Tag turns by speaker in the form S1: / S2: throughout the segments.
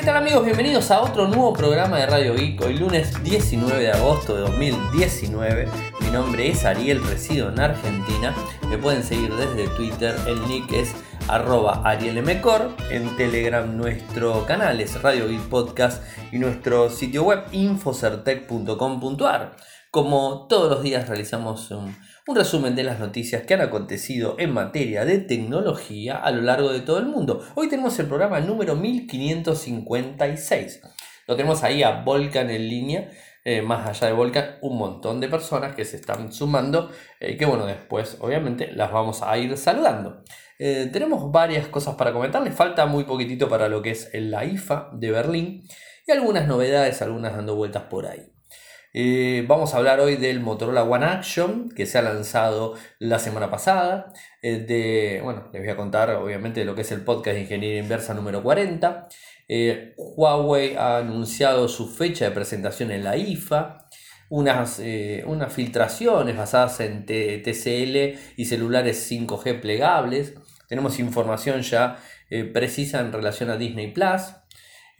S1: ¿Qué tal amigos? Bienvenidos a otro nuevo programa de Radio Geek. Hoy lunes 19 de agosto de 2019. Mi nombre es Ariel, resido en Argentina. Me pueden seguir desde Twitter. El nick es arroba arielmcor. En Telegram nuestro canal es Radio Geek Podcast y nuestro sitio web infocertec.com.ar. Como todos los días realizamos un un resumen de las noticias que han acontecido en materia de tecnología a lo largo de todo el mundo. Hoy tenemos el programa número 1556. Lo tenemos ahí a Volcan en línea. Eh, más allá de Volcan, un montón de personas que se están sumando, eh, que bueno, después obviamente las vamos a ir saludando. Eh, tenemos varias cosas para comentar, les falta muy poquitito para lo que es la IFA de Berlín y algunas novedades, algunas dando vueltas por ahí. Eh, vamos a hablar hoy del Motorola One Action que se ha lanzado la semana pasada. Eh, de, bueno, les voy a contar obviamente lo que es el podcast de Ingeniería Inversa número 40. Eh, Huawei ha anunciado su fecha de presentación en la IFA. Unas, unas filtraciones basadas en TCL y celulares 5G plegables. Tenemos información ya precisa en relación a Disney Plus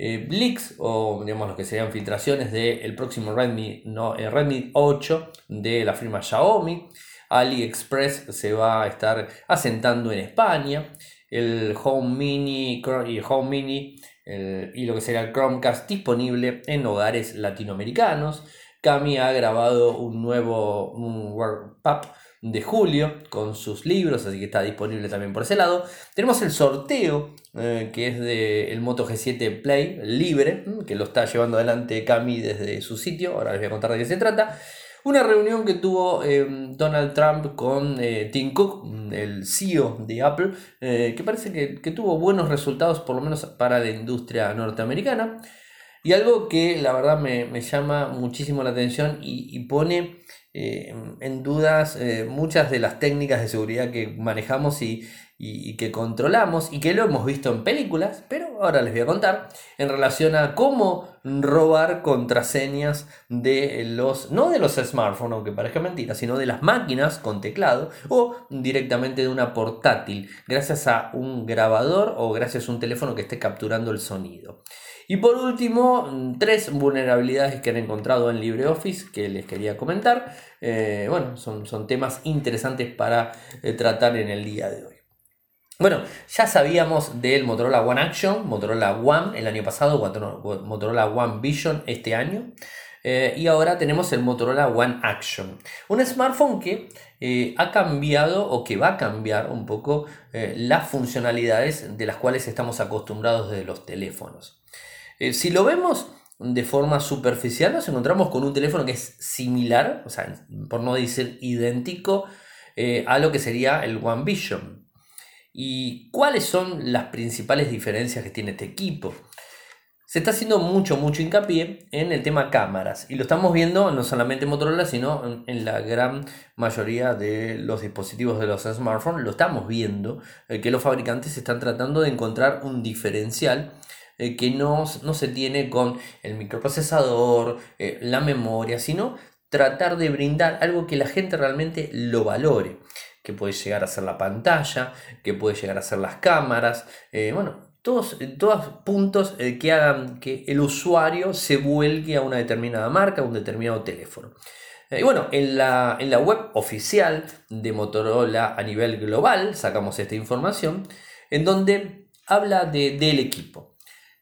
S1: eh, o digamos lo que serían filtraciones del próximo Redmi, no, eh, Redmi 8 de la firma Xiaomi. AliExpress se va a estar asentando en España. El Home Mini y Home Mini y lo que sería el Chromecast disponible en hogares latinoamericanos. Cami ha grabado un nuevo un WordPap de julio con sus libros, así que está disponible también por ese lado. Tenemos el sorteo eh, que es del el Moto G7 Play libre, mm, que lo está llevando adelante Cami desde su sitio, ahora les voy a contar de qué se trata. Una reunión que tuvo eh, Donald Trump con eh, Tim Cook, mm, el CEO de Apple, que parece que, tuvo buenos resultados, por lo menos para la industria norteamericana. Y algo que la verdad me, llama muchísimo la atención y pone eh, en dudas eh, muchas de las técnicas de seguridad que manejamos y, que controlamos y que lo hemos visto en películas, pero ahora les voy a contar en relación a cómo robar contraseñas de los, no de los smartphones, aunque parezca mentira, sino de las máquinas con teclado o directamente de una portátil, gracias a un grabador o gracias a un teléfono que esté capturando el sonido. Y por último, mm, tres vulnerabilidades que han encontrado en LibreOffice que les quería comentar. Eh, bueno, son, son, temas interesantes para eh, tratar en el día de hoy. Bueno, ya sabíamos del Motorola One Action, Motorola One el año pasado, Motorola One Vision este año. Eh, y ahora tenemos el Motorola One Action, un smartphone que ha cambiado o que va a cambiar un poco las funcionalidades de las cuales estamos acostumbrados de los teléfonos. Eh, si lo vemos de forma superficial, nos encontramos con un teléfono que es similar, o sea, por no decir idéntico, eh, a lo que sería el One Vision. ¿Y cuáles son las principales diferencias que tiene este equipo? Se está haciendo mucho, mucho hincapié en el tema cámaras y lo estamos viendo no solamente en Motorola, sino en, la gran mayoría de los dispositivos de los smartphones. Lo estamos viendo eh, que los fabricantes están tratando de encontrar un diferencial eh, que no, se tiene con el microprocesador, eh, la memoria, sino tratar de brindar algo que la gente realmente lo valore, que puede llegar a ser la pantalla, que puede llegar a ser las cámaras, eh, bueno, todos, todos puntos que hagan que el usuario se vuelque a una determinada marca, a un determinado teléfono. Y bueno, en la, en la web oficial de Motorola a nivel global sacamos esta información en donde habla de, del equipo.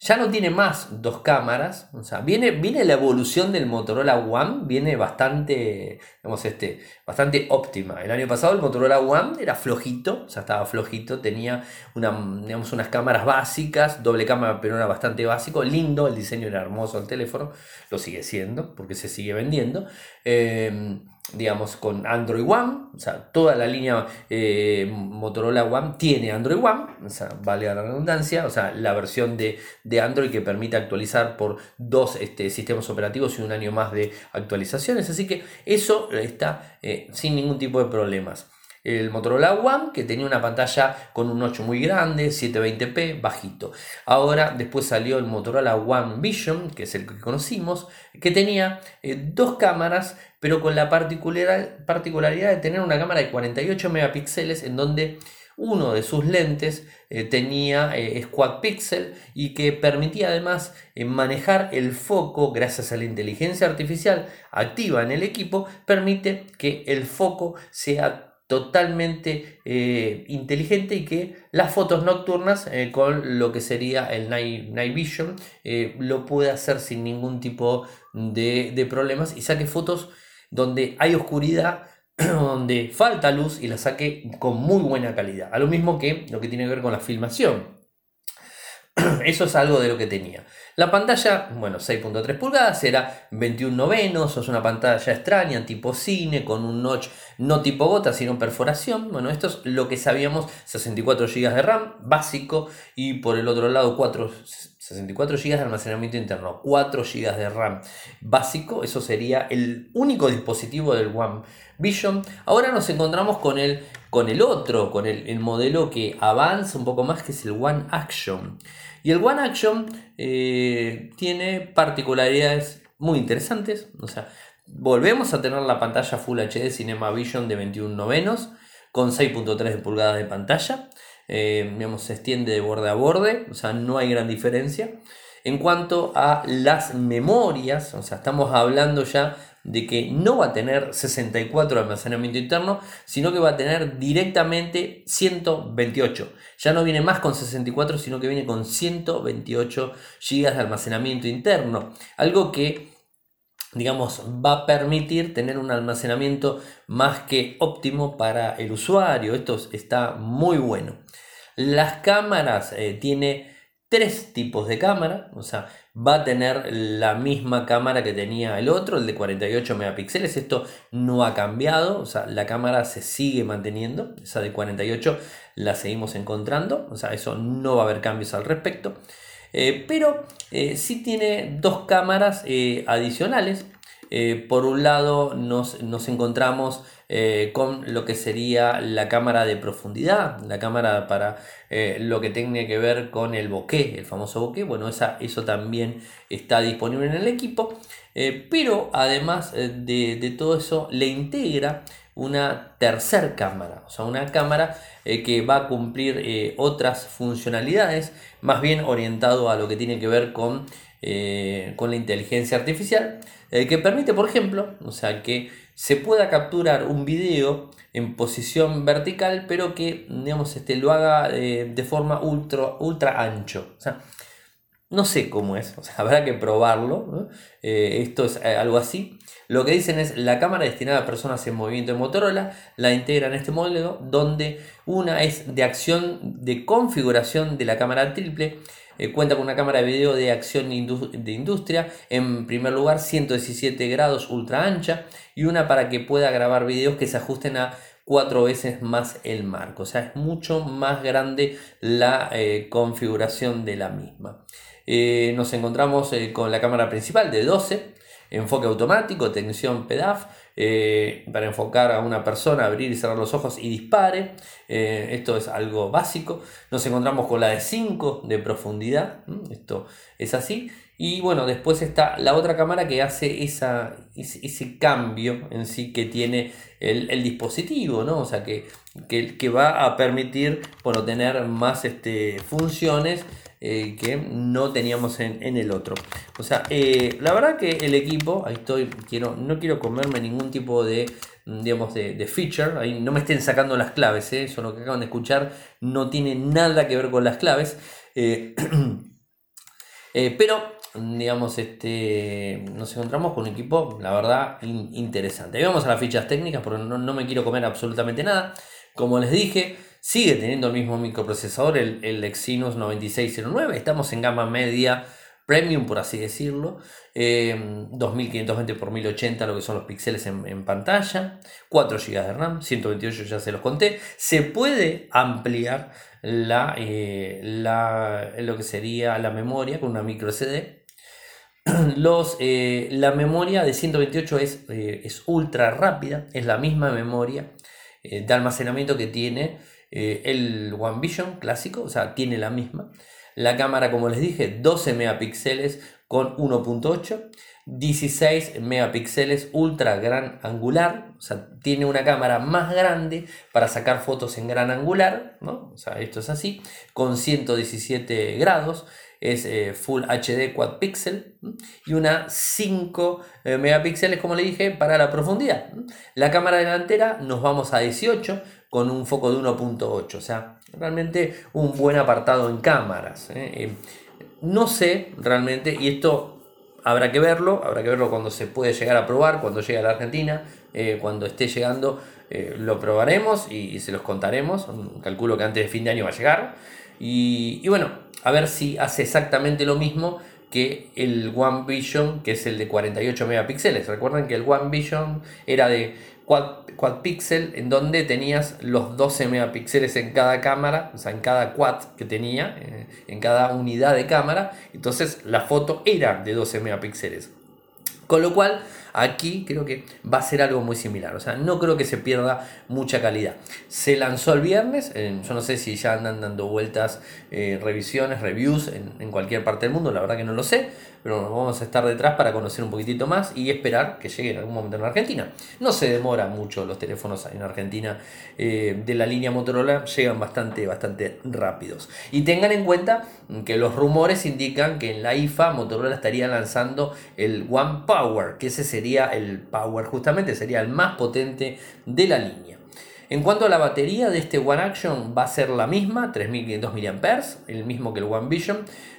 S1: Ya no tiene más dos cámaras, o sea, viene, viene la evolución del Motorola One, viene bastante, digamos, este, bastante óptima. El año pasado el Motorola One era flojito, o sea, estaba flojito, tenía una, unas cámaras básicas, doble cámara, pero era bastante básico, lindo, el diseño era hermoso el teléfono, lo sigue siendo, porque se sigue vendiendo. Eh, digamos, con Android One, o sea, toda la línea eh, Motorola One tiene Android One, o sea, vale la redundancia, o sea, la versión de, Android que permite actualizar por dos este, sistemas operativos y un año más de actualizaciones, así que eso está eh, sin ningún tipo de problemas el Motorola One, que tenía una pantalla con un 8 muy grande, 720p, bajito. Ahora, después salió el Motorola One Vision, que es el que conocimos, que tenía eh, dos cámaras, pero con la particularidad de tener una cámara de 48 megapíxeles, en donde uno de sus lentes eh, tenía eh, Squad Pixel y que permitía además eh, manejar el foco gracias a la inteligencia artificial activa en el equipo, permite que el foco sea totalmente inteligente y que las fotos nocturnas con lo que sería el Night, night Vision lo puede hacer sin ningún tipo de, de problemas y saque fotos donde hay oscuridad donde falta luz y la saque con muy buena calidad. A lo mismo que lo que tiene que ver con la filmación. Eso es algo de lo que tenía. La pantalla, bueno, 6.3 pulgadas, era 21 novenos, es una pantalla extraña, tipo cine, con un notch no tipo gota, sino perforación. Bueno, esto es lo que sabíamos, 64 GB de RAM, básico, y por el otro lado 4, 64 GB de almacenamiento interno, 4 GB de RAM básico, eso sería el único dispositivo del One Vision. Ahora nos encontramos con el, con el otro, con el, modelo que avanza un poco más, que es el One Action. Y el One Action eh, tiene particularidades muy interesantes, o sea, volvemos a tener la pantalla Full HD Cinema Vision de 21 novenos con 6.3 pulgadas de pantalla eh, se extiende de borde a borde, o sea, no hay gran diferencia. En cuanto a las memorias, o sea, estamos hablando ya de que no va a tener 64 de almacenamiento interno, sino que va a tener directamente 128. Ya no viene más con 64, sino que viene con 128 GB de almacenamiento interno. Algo que, digamos, va a permitir tener un almacenamiento más que óptimo para el usuario. Esto está muy bueno. Las cámaras eh, tiene tres tipos de cámara, o sea, va a tener la misma cámara que tenía el otro, el de 48 megapíxeles. Esto no ha cambiado, o sea, la cámara se sigue manteniendo, esa de 48 la seguimos encontrando, o sea, eso no va a haber cambios al respecto. Eh, pero eh, sí tiene dos cámaras adicionales. por un lado nos, nos encontramos eh, con lo que sería la cámara de profundidad, la cámara para eh, lo que tiene que ver con el bokeh, el famoso bokeh, bueno, esa, eso también está disponible en el equipo, eh, pero además de, todo eso le integra una tercer cámara, o sea, una cámara que va a cumplir otras funcionalidades, más bien orientado a lo que tiene que ver con, con la inteligencia artificial, que permite, por ejemplo, o sea, que se pueda capturar un video en posición vertical, pero que digamos, este, lo haga eh, de forma ultra, ultra ancho. O sea, no sé cómo es, habrá que probarlo. Eh, esto es eh, algo así. Lo que dicen es la cámara destinada a personas en movimiento de Motorola la integra en este modelo, donde una es de acción de configuración de la cámara triple eh, cuenta con una cámara de video de acción de industria, en primer lugar 117 grados ultra ancha y una para que pueda grabar videos que se ajusten a cuatro veces más el marco, o sea, es mucho más grande la eh, configuración de la misma. Eh, nos encontramos con la cámara principal de 12, enfoque automático, tensión PEDAF, eh, para enfocar a una persona, abrir y cerrar los ojos y dispare. Eh, esto es algo básico. Nos encontramos con la de 5 de profundidad. Esto es así. Y bueno, después está la otra cámara que hace esa, ese, cambio en sí que tiene el, dispositivo, ¿no? O sea, que, que, va a permitir bueno, tener más este, funciones eh, que no teníamos en, el otro. O sea, eh, la verdad que el equipo, ahí estoy, quiero, no quiero comerme ningún tipo de, digamos, de, feature, ahí no me estén sacando las claves, ¿eh? eso lo que acaban de escuchar no tiene nada que ver con las claves. pero digamos, este, nos encontramos con un equipo, la verdad, interesante. Vamos a las fichas técnicas porque no, no, me quiero comer absolutamente nada. Como les dije, sigue teniendo el mismo microprocesador, el, el Exynos 9609. Estamos en gama media premium, por así decirlo. 2520 x 1080, lo que son los píxeles en, pantalla. 4 GB de RAM, 128 ya se los conté. Se puede ampliar la, eh, la, lo que sería la memoria con una micro SD. Los, eh, la memoria de 128 es, eh, es ultra rápida, es la misma memoria de almacenamiento que tiene eh, el One Vision clásico, o sea, tiene la misma. La cámara, como les dije, 12 megapíxeles con 1.8. 16 megapíxeles ultra gran angular, o sea, tiene una cámara más grande para sacar fotos en gran angular, ¿no? O sea, esto es así, con 117 grados, es eh, Full HD Quad Pixel y una 5 eh, megapíxeles, como le dije, para la profundidad. La cámara delantera nos vamos a 18 con un foco de 1.8, o sea, realmente un buen apartado en cámaras. ¿eh? no sé realmente, y esto habrá que verlo, habrá que verlo cuando se puede llegar a probar, cuando llegue a la Argentina, eh, cuando esté llegando eh, lo probaremos y, se los contaremos, calculo que antes de fin de año va a llegar, y, bueno, a ver si hace exactamente lo mismo que el One Vision, que es el de 48 megapíxeles. Recuerden que el One Vision era de quad, pixel en donde tenías los 12 megapíxeles en cada cámara, o sea, en cada quad que tenía, eh, en cada unidad de cámara, entonces la foto era de 12 megapíxeles. Con lo cual, aquí creo que va a ser algo muy similar. O sea, no creo que se pierda mucha calidad. Se lanzó el viernes. yo no sé si ya andan dando vueltas, eh, revisiones, reviews en, cualquier parte del mundo. La verdad que no lo sé pero vamos a estar detrás para conocer un poquitito más y esperar que llegue en algún momento en Argentina. No se demora mucho los teléfonos en Argentina eh, de la línea Motorola, llegan bastante, bastante rápidos. Y tengan en cuenta que los rumores indican que en la IFA Motorola estaría lanzando el One Power, que ese sería el Power justamente, sería el más potente de la línea. En cuanto a la batería de este One Action va a ser la misma, 3500 mAh, el mismo que el One Vision,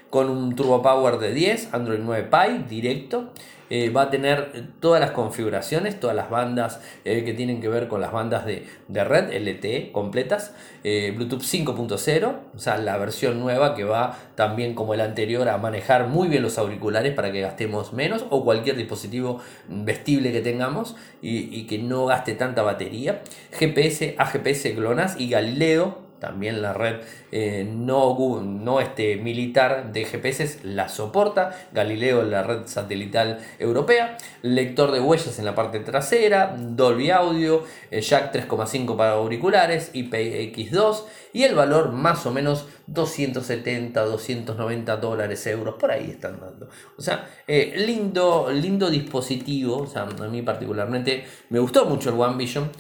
S1: con un Turbo Power de 10, Android 9 Pie directo. Eh, va a tener todas las configuraciones, todas las bandas eh, que tienen que ver con las bandas de, red LTE completas, eh, Bluetooth 5.0, o sea, la versión nueva que va también como el anterior a manejar muy bien los auriculares para que gastemos menos o cualquier dispositivo vestible que tengamos y, y que no gaste tanta batería. GPS, AGPS, GLONASS y Galileo también la red eh, no, no este, militar de GPS la soporta. Galileo, la red satelital europea. Lector de huellas en la parte trasera. Dolby Audio. Eh, Jack 3,5 para auriculares. IPX2. Y el valor más o menos 270, 290 dólares, euros. Por ahí están dando. O sea, eh, lindo, lindo dispositivo. O sea, a mí particularmente me gustó mucho el One Vision.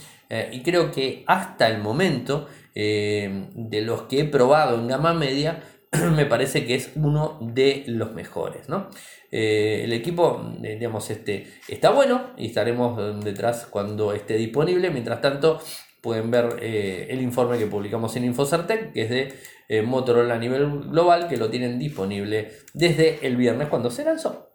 S1: y creo que hasta el momento eh, de los que he probado en gama media, me parece que es uno de los mejores. ¿no? Eh, el equipo, eh, digamos, este, está bueno y estaremos detrás cuando esté disponible. Mientras tanto, pueden ver el informe que publicamos en Infocertec, que es de Motorola a nivel global, que lo tienen disponible desde el viernes cuando se lanzó.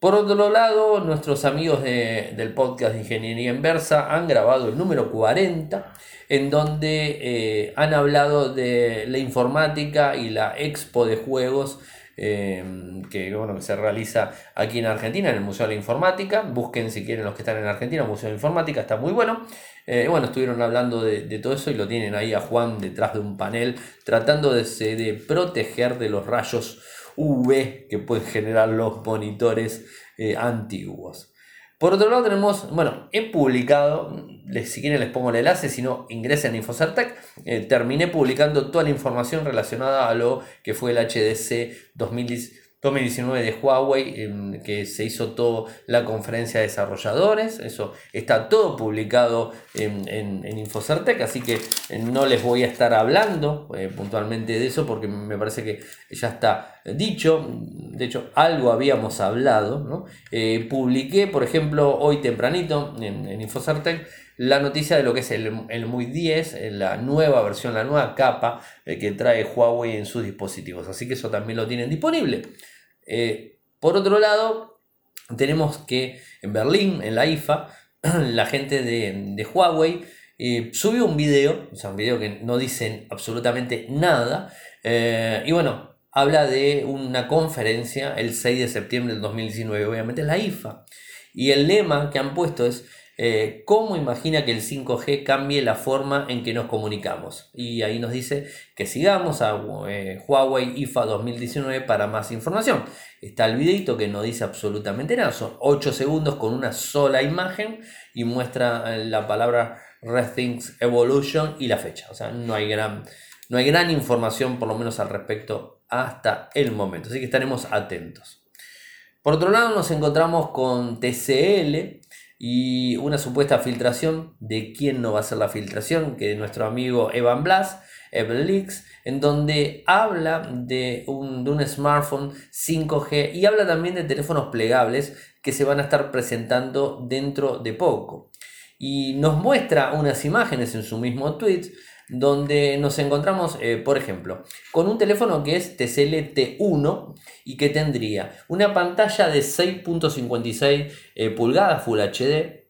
S1: Por otro lado, nuestros amigos del podcast de Ingeniería Inversa han grabado el número 40 en donde eh, han hablado de la informática y la expo de juegos eh, que, bueno, que se realiza aquí en Argentina, en el Museo de la Informática. Busquen si quieren los que están en Argentina, Museo de Informática, está muy bueno. Eh, bueno, estuvieron hablando de, todo eso y lo tienen ahí a Juan detrás de un panel tratando de, de proteger de los rayos UV que pueden generar los monitores antiguos. Por otro lado tenemos, bueno, he publicado, si quieren les pongo el enlace, si no ingresen a Infocertec, eh, terminé publicando toda la información relacionada a lo que fue el HDC 2010 2019 de Huawei, que se hizo toda la conferencia de desarrolladores. Eso está todo publicado en, en, Infocertec, así que eh, no les voy a estar hablando eh, puntualmente de eso porque me parece que ya está dicho. De hecho, algo habíamos hablado. Eh, publiqué, por ejemplo, hoy tempranito en, en Infocertec la noticia de lo que es el, el MUI 10, la nueva versión, la nueva capa que trae Huawei en sus dispositivos. Así que eso también lo tienen disponible. Eh, por otro lado, tenemos que en Berlín, en la IFA, la gente de, Huawei eh, subió un video, o sea, un video que no dicen absolutamente nada, eh, y bueno, habla de una conferencia el 6 de septiembre del 2019, obviamente es la IFA, y el lema que han puesto es eh, ¿Cómo imagina que el 5G cambie la forma en que nos comunicamos? Y ahí nos dice que sigamos a eh, Huawei IFA 2019 para más información. Está el videito que no dice absolutamente nada, son 8 segundos con una sola imagen y muestra eh, la palabra Rethink Evolution y la fecha. O sea, no hay gran, no hay gran información por lo menos al respecto hasta el momento. Así que estaremos atentos. Por otro lado, nos encontramos con TCL y una supuesta filtración de quién no va a ser la filtración, que nuestro amigo Evan Blas, Evan Leaks, en donde habla de un, de un smartphone 5G y habla también de teléfonos plegables que se van a estar presentando dentro de poco. Y nos muestra unas imágenes en su mismo tweet donde nos encontramos, eh, por ejemplo, con un teléfono que es TCL T1 y que tendría una pantalla de 6.56 eh, pulgadas Full HD,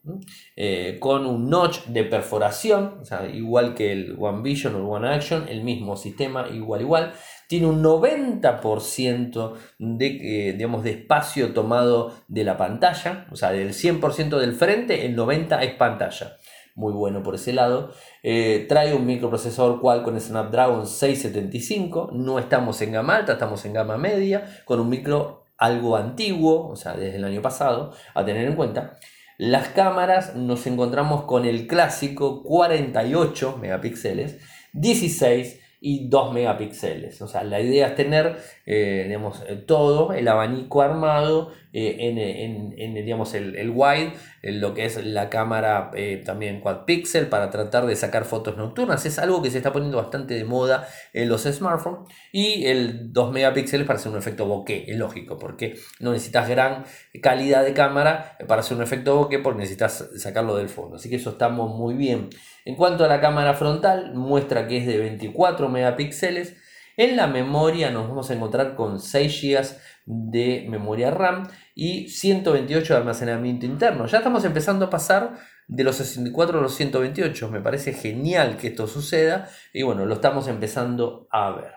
S1: eh, con un notch de perforación, igual que el One Vision o el One Action, el mismo sistema, igual, igual. Tiene un 90% de, digamos, de espacio tomado de la pantalla, o sea, del 100% del frente, el 90% es pantalla muy bueno por ese lado. Eh, trae un microprocesador Qualcomm Snapdragon 675, no estamos en gama alta, estamos en gama media, con un micro algo antiguo, o sea, desde el año pasado, a tener en cuenta. Las cámaras nos encontramos con el clásico 48 megapíxeles, 16 y 2 megapíxeles. O sea, la idea es tener eh, todo el abanico armado eh, en, en, digamos, el, el wide, en lo que es la cámara también quad pixel para tratar de sacar fotos nocturnas. Es algo que se está poniendo bastante de moda en los smartphones. Y el 2 megapíxeles para hacer un efecto bokeh, es lógico, porque no necesitas gran calidad de cámara para hacer un efecto bokeh porque necesitas sacarlo del fondo. Así que eso estamos muy bien. En cuanto a la cámara frontal, muestra que es de 24 megapíxeles. En la memoria nos vamos a encontrar con 6 GB de memoria RAM y 128 de almacenamiento interno. Ya estamos empezando a pasar de los 64 a los 128. Me parece genial que esto suceda y bueno, lo estamos empezando a ver.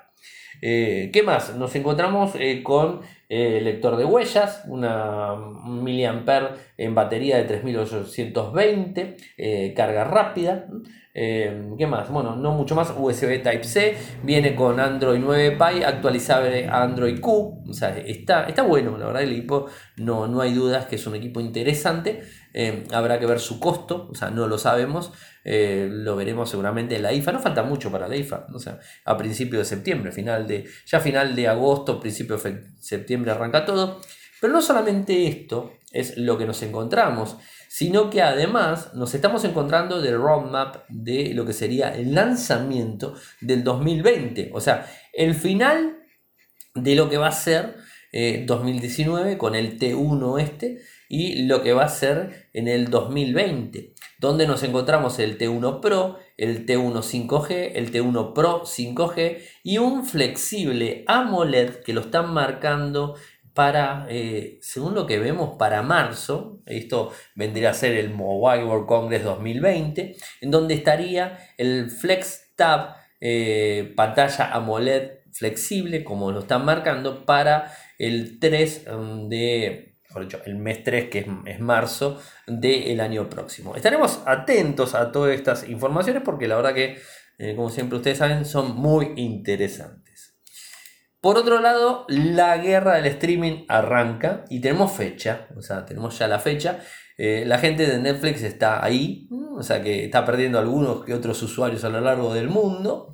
S1: Eh, ¿Qué más? Nos encontramos eh, con eh, lector de huellas, una miliampere en batería de 3820, carga rápida. ¿Qué más? Bueno, no mucho más. USB Type-C, viene con Android 9 Pie, actualizable Android Q. O sea, está, está bueno, la verdad, el equipo no, no hay dudas que es un equipo interesante. habrá que ver su costo, o sea, no lo sabemos. Eh, lo veremos seguramente en la IFA. No falta mucho para la IFA, o sea, a principios de septiembre, final de, ya final de agosto, principio de septiembre arranca todo. Pero no solamente esto es lo que nos encontramos, sino que además nos estamos encontrando del roadmap de lo que sería el lanzamiento del 2020, o sea, el final de lo que va a ser 2019 eh, con el T1 este y lo que va a ser en el 2020 donde nos encontramos el T1 Pro, el T1 5G, el T1 Pro 5G y un flexible AMOLED que lo están marcando para, eh, según lo que vemos, para marzo, esto vendría a ser el Mobile World Congress 2020, en donde estaría el Flex Tab eh, pantalla AMOLED flexible, como lo están marcando, para el 3 mm, de el mes 3, que es, marzo del año próximo. Estaremos atentos a todas estas informaciones porque la verdad que, eh, como siempre ustedes saben, son muy interesantes. Por otro lado, la guerra del streaming arranca y tenemos fecha, o sea, tenemos ya la fecha. Eh, la gente de Netflix está ahí, o sea que está perdiendo algunos que otros usuarios a lo largo del mundo.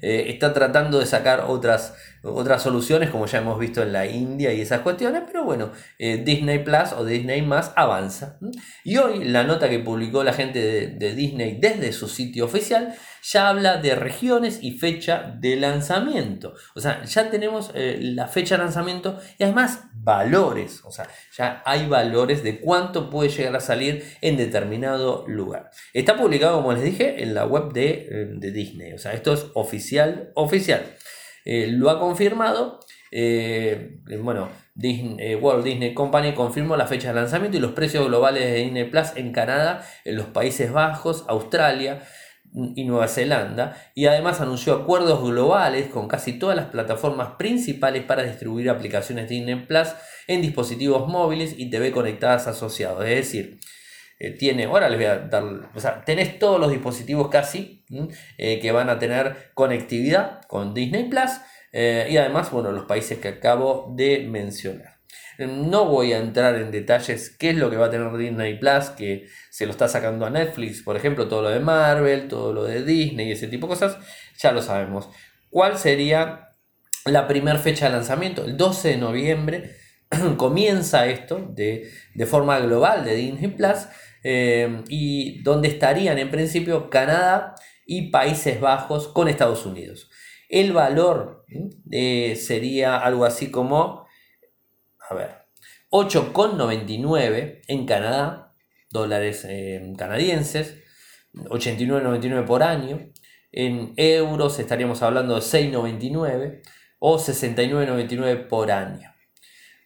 S1: Eh, está tratando de sacar otras, otras soluciones, como ya hemos visto en la India y esas cuestiones, pero bueno, eh, Disney Plus o Disney más avanza. Y hoy la nota que publicó la gente de, Disney desde su sitio oficial ya habla de regiones y fecha de lanzamiento. O sea, ya tenemos eh, la fecha de lanzamiento y además valores. O sea, ya hay valores de cuánto puede llegar a salir en determinado lugar. Está publicado, como les dije, en la web de, eh, de Disney. O sea, esto es oficial, oficial. Eh, lo ha confirmado. Eh, bueno, Disney, Walt Disney Company confirmó la fecha de lanzamiento y los precios globales de Disney Plus en Canadá, en los Países Bajos, Australia, y Nueva Zelanda y además anunció acuerdos globales con casi todas las plataformas principales para distribuir aplicaciones Disney Plus en dispositivos móviles y TV conectadas asociados. Es decir, eh, tiene, ahora les voy a dar, o sea, tenés todos los dispositivos casi eh, que van a tener conectividad con Disney Plus eh, y además, bueno, los países que acabo de mencionar. No voy a entrar en detalles qué es lo que va a tener Disney Plus, que se lo está sacando a Netflix, por ejemplo, todo lo de Marvel, todo lo de Disney y ese tipo de cosas, ya lo sabemos. ¿Cuál sería la primera fecha de lanzamiento, el 12 de noviembre, comienza esto de, forma global de Disney Plus eh, y donde estarían en principio Canadá y Países Bajos con Estados Unidos. El valor eh, sería algo así como, a ver, 8,99 en Canadá, dólares eh, canadienses, 89,99 por año. En euros estaríamos hablando de 6,99 o 69,99 por año.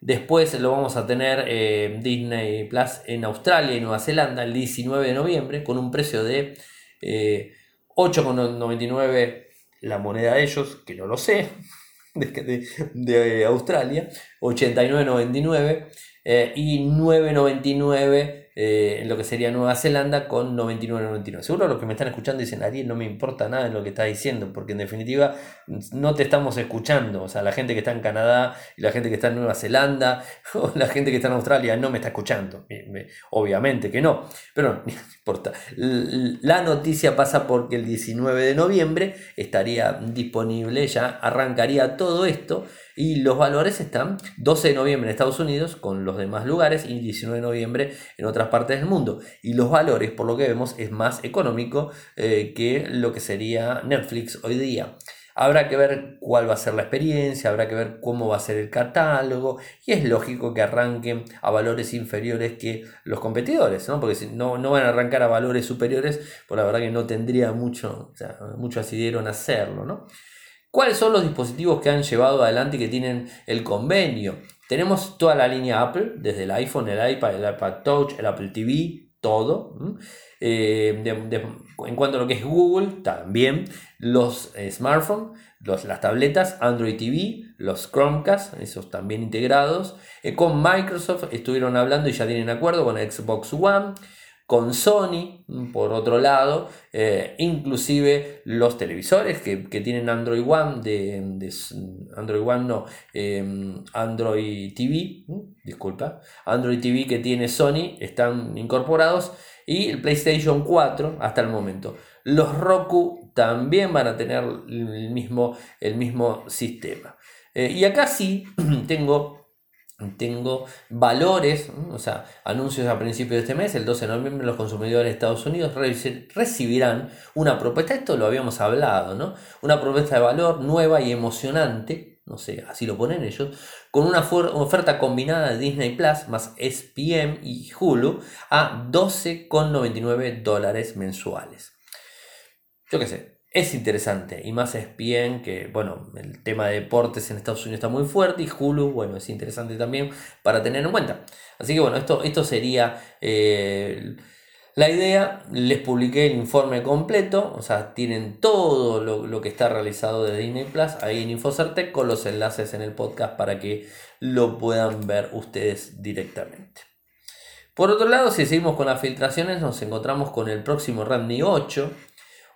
S1: Después lo vamos a tener eh, Disney Plus en Australia y Nueva Zelanda el 19 de noviembre con un precio de 8,99 eh, la moneda de ellos, que no lo sé, de, de Australia, 89,99 eh, y 9,99 eh, en lo que sería Nueva Zelanda con 99,99. Seguro los que me están escuchando dicen, Ariel, no me importa nada de lo que estás diciendo, porque en definitiva no te estamos escuchando. O sea, la gente que está en Canadá y la gente que está en Nueva Zelanda o la gente que está en Australia no me está escuchando. Obviamente que no, pero. La noticia pasa porque el 19 de noviembre estaría disponible, ya arrancaría todo esto y los valores están 12 de noviembre en Estados Unidos con los demás lugares y 19 de noviembre en otras partes del mundo. Y los valores, por lo que vemos, es más económico eh, que lo que sería Netflix hoy día. Habrá que ver cuál va a ser la experiencia, habrá que ver cómo va a ser el catálogo y es lógico que arranquen a valores inferiores que los competidores, ¿no? porque si no, no van a arrancar a valores superiores, por la verdad que no tendría mucho, o sea, mucho asidero en hacerlo. ¿no? ¿Cuáles son los dispositivos que han llevado adelante y que tienen el convenio? Tenemos toda la línea Apple, desde el iPhone, el iPad, el iPad Touch, el Apple TV, todo. Eh, en cuanto a lo que es Google, también los eh, smartphones, las tabletas, Android TV, los Chromecast, esos también integrados. Eh, con Microsoft estuvieron hablando y ya tienen acuerdo con Xbox One con Sony, por otro lado, eh, inclusive los televisores que, tienen Android One, de, Android One no, em, Android TV, disculpa, Android TV que tiene Sony están incorporados y el PlayStation 4 hasta el momento. Los Roku también van a tener el mismo, el mismo sistema. Eh, y acá sí tengo tengo valores, o sea, anuncios a principios de este mes, el 12 de noviembre los consumidores de Estados Unidos recibirán una propuesta, esto lo habíamos hablado, ¿no? Una propuesta de valor nueva y emocionante, no sé, así lo ponen ellos, con una oferta combinada de Disney Plus más SPM y Hulu a 12,99 dólares mensuales. Yo qué sé, es interesante y más es bien que, bueno, el tema de deportes en Estados Unidos está muy fuerte y Hulu, bueno, es interesante también para tener en cuenta. Así que bueno, esto, esto sería eh, la idea. Les publiqué el informe completo, o sea, tienen todo lo, que está realizado de Disney Plus ahí en Infocertec con los enlaces en el podcast para que lo puedan ver ustedes directamente. Por otro lado, si seguimos con las filtraciones, nos encontramos con el próximo Redmi 8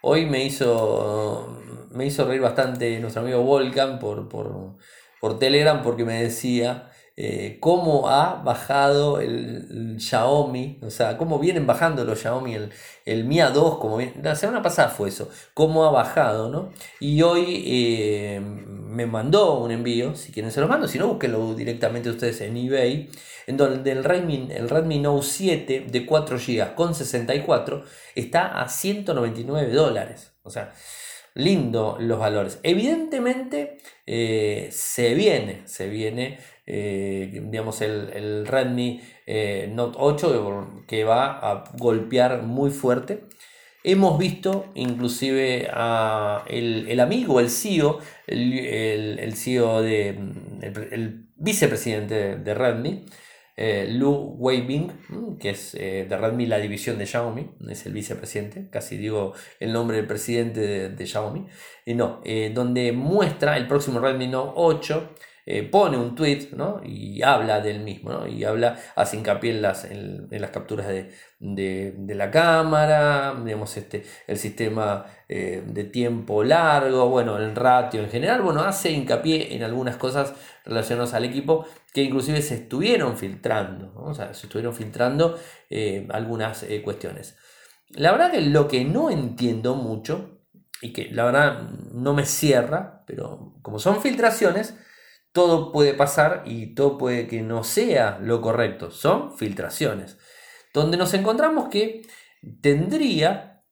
S1: Hoy me hizo, me hizo reír bastante nuestro amigo Volcan por, por, Telegram porque me decía eh, cómo ha bajado el, Xiaomi, o sea, cómo vienen bajando los Xiaomi, el, el Mi A2, como la semana pasada fue eso, cómo ha bajado, ¿no? Y hoy eh, me mandó un envío, si quieren se los mando, si no, búsquenlo directamente ustedes en eBay en donde el Redmi, el Redmi Note 7 de 4 GB con 64 está a 199 dólares. O sea, lindo los valores. Evidentemente eh, se viene, se viene, eh, digamos, el, Redmi eh, Note 8 que va a golpear muy fuerte. Hemos visto inclusive a el, amigo, el CEO, el, CEO de, el, vicepresidente de Redmi, eh, Lu Weibing, que es eh, de Redmi la división de Xiaomi, es el vicepresidente, casi digo el nombre del presidente de, Xiaomi, y no, eh, donde muestra el próximo Redmi Note 8 eh, pone un tweet y habla del mismo, y habla, hace hincapié en las, en, las capturas de, la cámara, digamos, este, el sistema eh, de tiempo largo, bueno, el ratio en general, bueno, hace hincapié en algunas cosas relacionadas al equipo que inclusive se estuvieron filtrando, o sea, se estuvieron filtrando eh, algunas cuestiones. La verdad que lo que no entiendo mucho y que la verdad no me cierra, pero como son filtraciones, todo puede pasar y todo puede que no sea lo correcto. Son filtraciones. Donde nos encontramos que tendría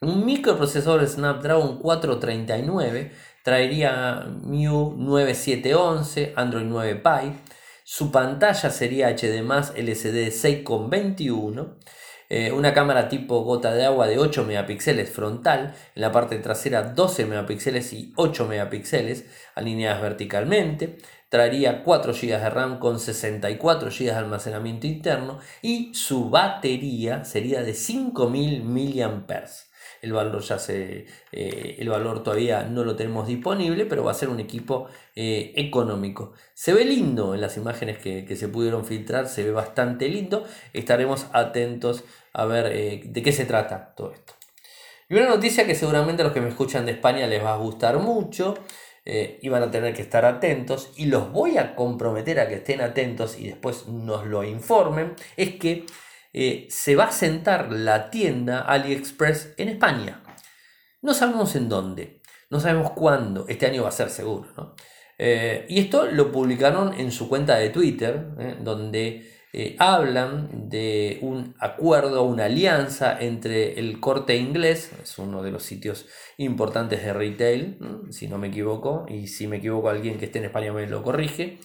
S1: un microprocesador Snapdragon 439, traería MIU 9711, Android 9 Pie, su pantalla sería HD LCD 6,21 eh, una cámara tipo gota de agua de 8 megapíxeles frontal, en la parte trasera 12 megapíxeles y 8 megapíxeles alineadas verticalmente. Traería 4 GB de RAM con 64 GB de almacenamiento interno y su batería sería de 5000 mAh el valor ya se eh, el valor todavía no lo tenemos disponible pero va a ser un equipo eh, económico se ve lindo en las imágenes que, que, se pudieron filtrar se ve bastante lindo estaremos atentos a ver eh, de qué se trata todo esto. Y una noticia que seguramente a los que me escuchan de España les va a gustar mucho y van a tener que estar atentos y los voy a comprometer a que estén atentos y después nos lo informen, es que eh, se va a sentar la tienda AliExpress en España. No sabemos en dónde, no sabemos cuándo, este año va a ser seguro. y esto lo publicaron en su cuenta de Twitter, donde eh, hablan de un acuerdo, una alianza entre el corte inglés, es uno de los sitios importantes de retail, si no me equivoco, y si me equivoco alguien que esté en España me lo corrige,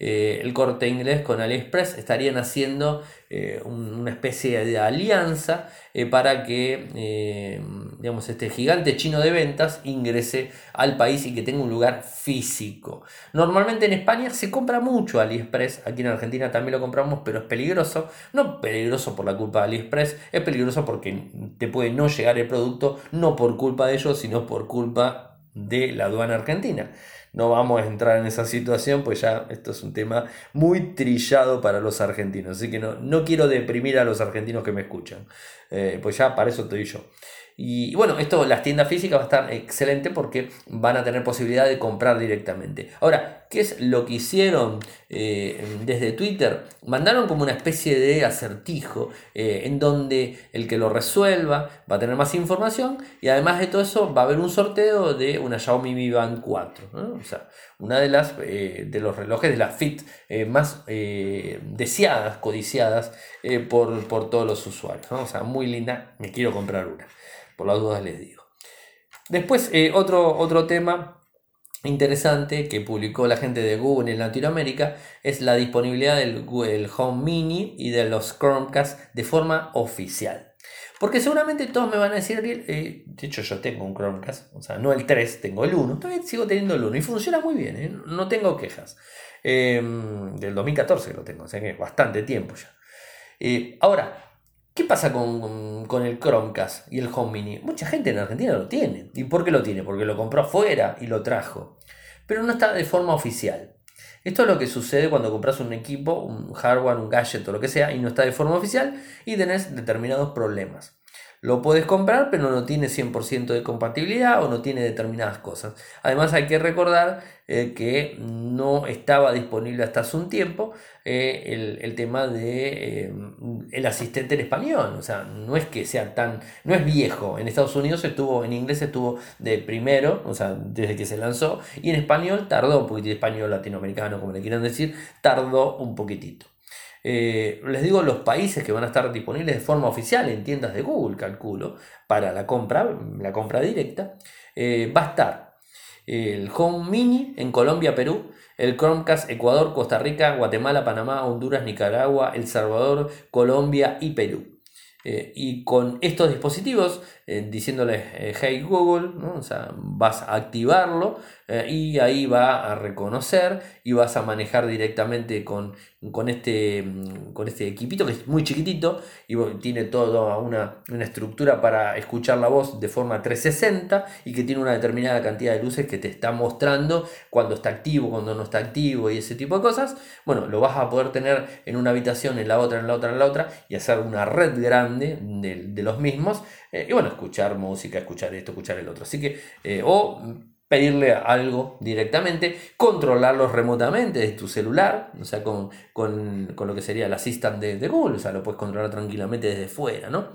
S1: eh, el corte inglés con AliExpress estarían haciendo eh, una especie de alianza eh, para que digamos, este gigante chino de ventas ingrese al país y que tenga un lugar físico. Normalmente en España se compra mucho AliExpress, aquí en Argentina también lo compramos, pero es peligroso. No peligroso por la culpa de AliExpress, es peligroso porque te puede no llegar el producto, no por culpa de ellos, sino por culpa de la aduana argentina no vamos a entrar en esa situación, pues ya esto es un tema muy trillado para los argentinos. Así que no, no quiero deprimir a los argentinos que me escuchan. Eh, pues ya para eso estoy yo. Y bueno, esto, las tiendas físicas va a estar excelente porque van a tener posibilidad de comprar directamente. Ahora, ¿qué es lo que hicieron eh, desde Twitter? Mandaron como una especie de acertijo eh, en donde el que lo resuelva va a tener más información y además de todo eso va a haber un sorteo de una Xiaomi Mi Band 4. O sea, una de las eh, de los relojes de la Fit más deseadas, codiciadas por, por, todos los usuarios. O sea, muy linda, me quiero comprar una. Por las dudas les digo. Después, eh, otro, otro tema interesante que publicó la gente de Google en Latinoamérica es la disponibilidad del Google Home Mini y de los Chromecast de forma oficial. Porque seguramente todos me van a decir, eh, de hecho yo tengo un Chromecast, o sea, no el 3, tengo el 1, todavía sigo teniendo el 1 y funciona muy bien, eh, no tengo quejas. Em, del 2014 lo tengo, o sea que bastante tiempo ya. ahora, ¿Qué pasa con, el Chromecast y el Home Mini? Mucha gente en Argentina lo tiene. ¿Y por qué lo tiene? Porque lo compró afuera y lo trajo. Pero no está de forma oficial. Esto es lo que sucede cuando compras un equipo, un hardware, un gadget o lo que sea, y no está de forma oficial y tenés determinados problemas. Lo puedes comprar, pero no tiene 100% de compatibilidad o no tiene determinadas cosas. Además hay que recordar eh, que no estaba disponible hasta hace un tiempo eh, el, tema de eh, el asistente en español. O sea, no es que sea tan, no es viejo. En Estados Unidos estuvo, en inglés estuvo de primero, o sea, desde que se lanzó, y en español tardó poquitito, español latinoamericano, como le quieran decir, tardó un poquitito. Eh, les digo los países que van a estar disponibles de forma oficial en tiendas de Google, calculo, para la compra, la compra directa. Eh, va a estar el Home Mini en Colombia, Perú, el Chromecast Ecuador, Costa Rica, Guatemala, Panamá, Honduras, Nicaragua, El Salvador, Colombia y Perú. Eh, y con estos dispositivos, diciéndoles hey Google, o sea, vas a activarlo y ahí va a reconocer y vas a manejar directamente con, con, este, mm, con este equipito que es muy chiquitito y tiene toda una, una, estructura para escuchar la voz de forma 360 y que tiene una determinada cantidad de luces que te está mostrando cuando está activo, cuando no está activo y ese tipo de cosas. Bueno, lo vas a poder tener en una habitación, en la otra, en la otra, en la otra y hacer una red grande de, los mismos. Eh, y bueno, escuchar música, escuchar esto, escuchar el otro. Así que, eh, o pedirle algo directamente, controlarlos remotamente desde tu celular, o sea, con, lo que sería el assistant de, Google, o sea, lo puedes controlar tranquilamente desde fuera, ¿no?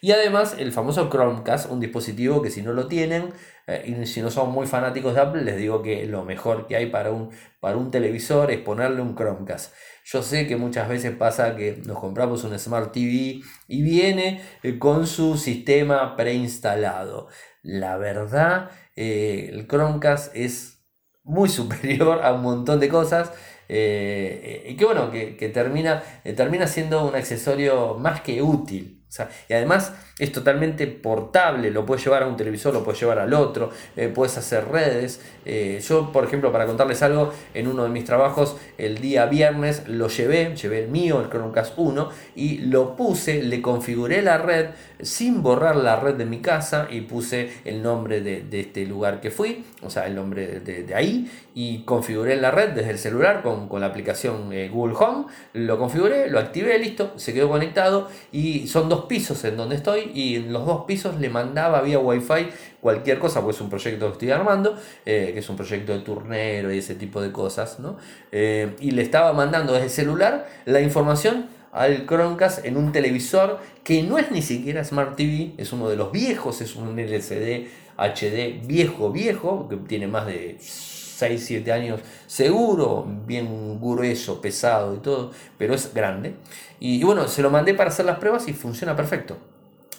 S1: Y además el famoso Chromecast, un dispositivo que si no lo tienen, eh, y si no son muy fanáticos de Apple, les digo que lo mejor que hay para un, para un televisor es ponerle un Chromecast. Yo sé que muchas veces pasa que nos compramos un Smart TV y viene eh, con su sistema preinstalado. La verdad, eh, el Chromecast es muy superior a un montón de cosas. y que bueno, que, termina, termina siendo un accesorio más que útil y además es totalmente portable, lo puedes llevar a un televisor, lo puedes llevar al otro, eh, puedes hacer redes. Eh, yo, por ejemplo, para contarles algo, en uno de mis trabajos, el día viernes lo llevé, llevé el mío, el Chromecast 1, y lo puse, le configuré la red sin borrar la red de mi casa y puse el nombre de, este lugar que fui, o sea, el nombre de, ahí, y configuré la red desde el celular con, la aplicación eh, Google Home, lo configuré, lo activé, listo, se quedó conectado y son dos pisos en donde estoy y en los dos pisos le mandaba vía wifi cualquier cosa, pues es un proyecto que estoy armando, eh, que es un proyecto de turnero y ese tipo de cosas, ¿no? Eh, y le estaba mandando desde el celular la información al Chromecast en un televisor que no es ni siquiera Smart TV, es uno de los viejos, es un LCD HD viejo, viejo, que tiene más de 6, 7 años seguro, bien grueso, pesado y todo, pero es grande. Y, bueno, se lo mandé para hacer las pruebas y funciona perfecto.